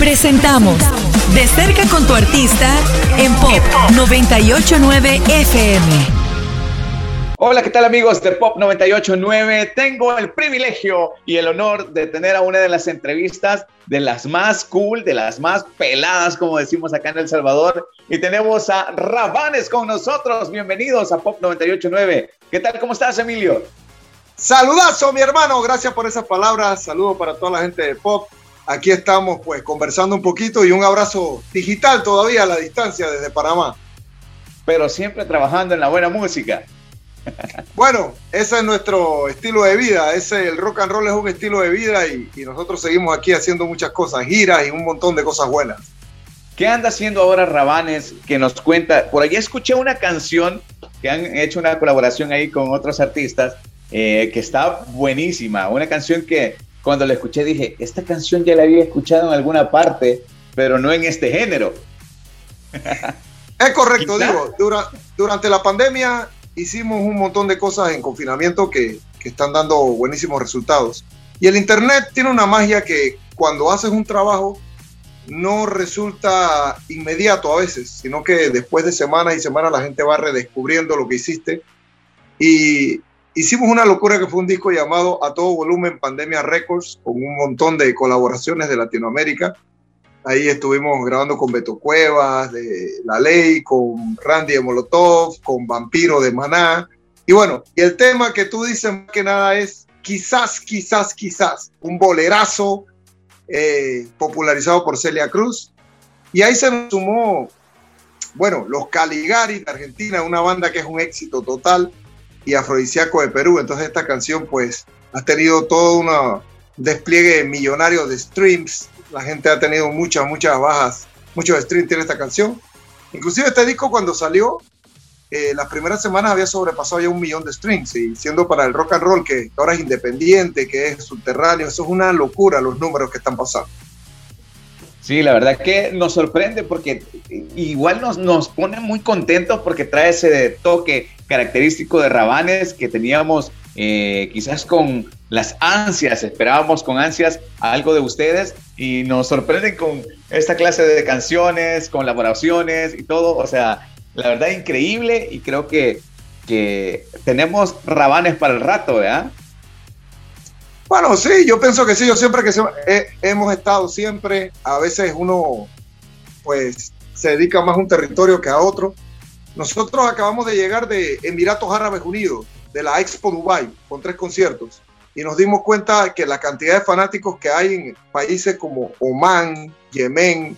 Presentamos De cerca con tu artista en Pop 989 FM. Hola, ¿qué tal amigos de Pop 989? Tengo el privilegio y el honor de tener a una de las entrevistas de las más cool, de las más peladas, como decimos acá en El Salvador. Y tenemos a Rabanes con nosotros. Bienvenidos a Pop 989. ¿Qué tal? ¿Cómo estás, Emilio? Saludazo, mi hermano. Gracias por esas palabras. Saludos para toda la gente de Pop. Aquí estamos, pues, conversando un poquito y un abrazo digital todavía a la distancia desde Panamá. Pero siempre trabajando en la buena música. Bueno, ese es nuestro estilo de vida. Ese, el rock and roll es un estilo de vida y, y nosotros seguimos aquí haciendo muchas cosas, giras y un montón de cosas buenas. ¿Qué anda haciendo ahora Rabanes que nos cuenta? Por allí escuché una canción que han hecho una colaboración ahí con otros artistas eh, que está buenísima. Una canción que cuando la escuché dije, esta canción ya la había escuchado en alguna parte, pero no en este género. Es correcto, digo, durante la pandemia hicimos un montón de cosas en confinamiento que, que están dando buenísimos resultados. Y el Internet tiene una magia que cuando haces un trabajo no resulta inmediato a veces, sino que después de semanas y semanas la gente va redescubriendo lo que hiciste. Y hicimos una locura que fue un disco llamado A Todo Volumen Pandemia Records, con un montón de colaboraciones de Latinoamérica. Ahí estuvimos grabando con Beto Cuevas, de La Ley, con Randy de Molotov, con Vampiro de Maná. Y bueno, y el tema que tú dices más que nada es quizás, quizás, quizás, un bolerazo eh, popularizado por Celia Cruz. Y ahí se nos sumó, bueno, los Caligari de Argentina, una banda que es un éxito total y afrodisíaco de Perú. Entonces esta canción pues ha tenido todo un despliegue millonario de streams. La gente ha tenido muchas, muchas bajas, muchos streams tiene esta canción. Inclusive este disco cuando salió, eh, las primeras semanas había sobrepasado ya un millón de streams y siendo para el rock and roll que ahora es independiente, que es subterráneo, eso es una locura los números que están pasando. Sí, la verdad que nos sorprende porque igual nos, nos pone muy contentos porque trae ese toque característico de Rabanes que teníamos eh, quizás con las ansias, esperábamos con ansias algo de ustedes y nos sorprenden con esta clase de canciones, colaboraciones y todo. O sea, la verdad increíble y creo que, que tenemos Rabanes para el rato, ¿verdad? Bueno, sí, yo pienso que sí, yo siempre que hemos estado siempre, a veces uno pues se dedica más a un territorio que a otro nosotros acabamos de llegar de Emiratos Árabes Unidos, de la Expo Dubai, con tres conciertos, y nos dimos cuenta que la cantidad de fanáticos que hay en países como Omán, Yemen,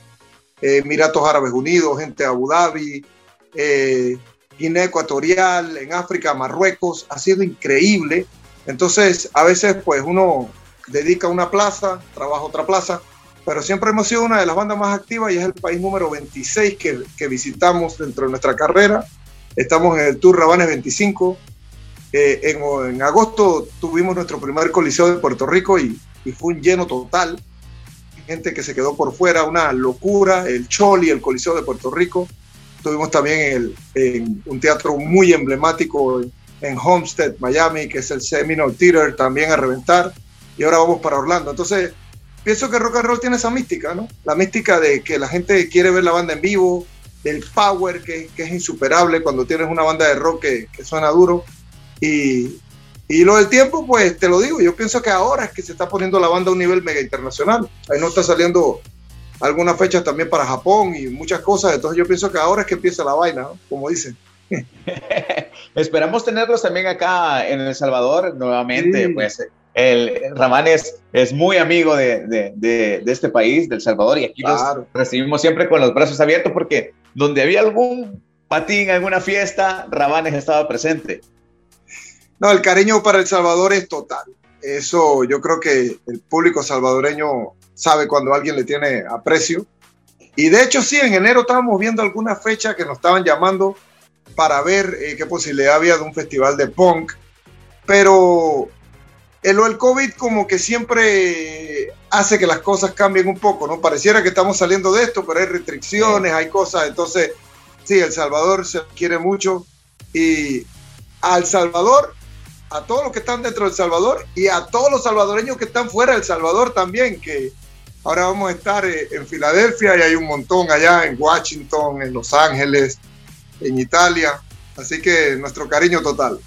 eh, Emiratos Árabes Unidos, gente de Abu Dhabi, eh, Guinea Ecuatorial, en África, Marruecos, ha sido increíble. Entonces, a veces, pues uno dedica una plaza, trabaja otra plaza, pero siempre hemos sido una de las bandas más activas y es el país número 26 que, que visitamos dentro de nuestra carrera. Estamos en el Tour Rabanes 25. Eh, en, en, agosto tuvimos nuestro primer coliseo de Puerto Rico y, y, fue un lleno total. Gente que se quedó por fuera, una locura. El Choli, el coliseo de Puerto Rico. Tuvimos también el, en un teatro muy emblemático Homestead, Miami, que es el Seminole Theater, también a reventar. Y ahora vamos para Orlando. Entonces, pienso que rock and roll tiene esa mística, ¿no? La mística de que la gente quiere ver la banda en vivo, del power que, que es insuperable cuando tienes una banda de rock que, que suena duro. Y, y, lo del tiempo, pues te lo digo, yo pienso que ahora es que se está poniendo la banda a un nivel mega internacional. Ahí no está saliendo algunas fechas también para Japón y muchas cosas. Entonces yo pienso que ahora es que empieza la vaina, ¿no? como dicen. Esperamos tenerlos también acá en El Salvador nuevamente, sí. pues el Ramán es, es muy amigo de, de, de, de, este país, del Salvador, y aquí claro. los recibimos siempre con los brazos abiertos porque donde había algún patín, alguna fiesta, Rabanes estaba presente. No, el cariño para El Salvador es total. Eso yo creo que el público salvadoreño sabe cuando alguien le tiene aprecio. Y de hecho, sí, en enero estábamos viendo alguna fecha que nos estaban llamando para ver eh, qué posibilidad había de un festival de punk. Pero el, el COVID como que siempre hace que las cosas cambien un poco, ¿no? Pareciera que estamos saliendo de esto, pero hay restricciones, hay cosas, entonces, sí, El Salvador se quiere mucho y al Salvador, a todos los que están dentro del Salvador y a todos los salvadoreños que están fuera del Salvador también, que, Ahora vamos a estar eh, en Filadelfia y hay un montón allá en Washington, en Los Ángeles, en Italia. Así que nuestro cariño total.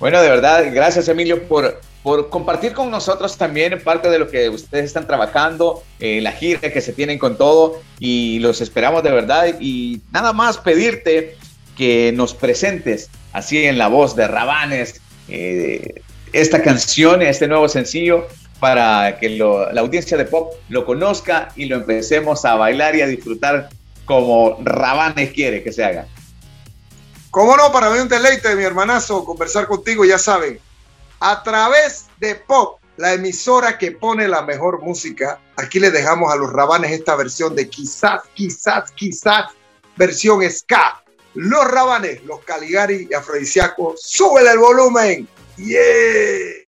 Bueno, de verdad, gracias Emilio por, por compartir con nosotros también parte de lo que ustedes están trabajando, eh, la gira que se tienen con todo y los esperamos de verdad y nada más pedirte que nos presentes así en la voz de Rabanes eh, esta canción, este nuevo sencillo para que la audiencia de pop lo conozca y lo empecemos a bailar y a disfrutar como Rabanes quiere que se haga. Cómo no, para mí un deleite, mi hermanazo, conversar contigo, ya saben, a través de Pop, la emisora que pone la mejor música. Aquí le dejamos a los Rabanes esta versión de quizás, quizás, quizás, versión ska. Los Rabanes, los Caligari y Afrodisiacos, súbele el volumen. Yeah.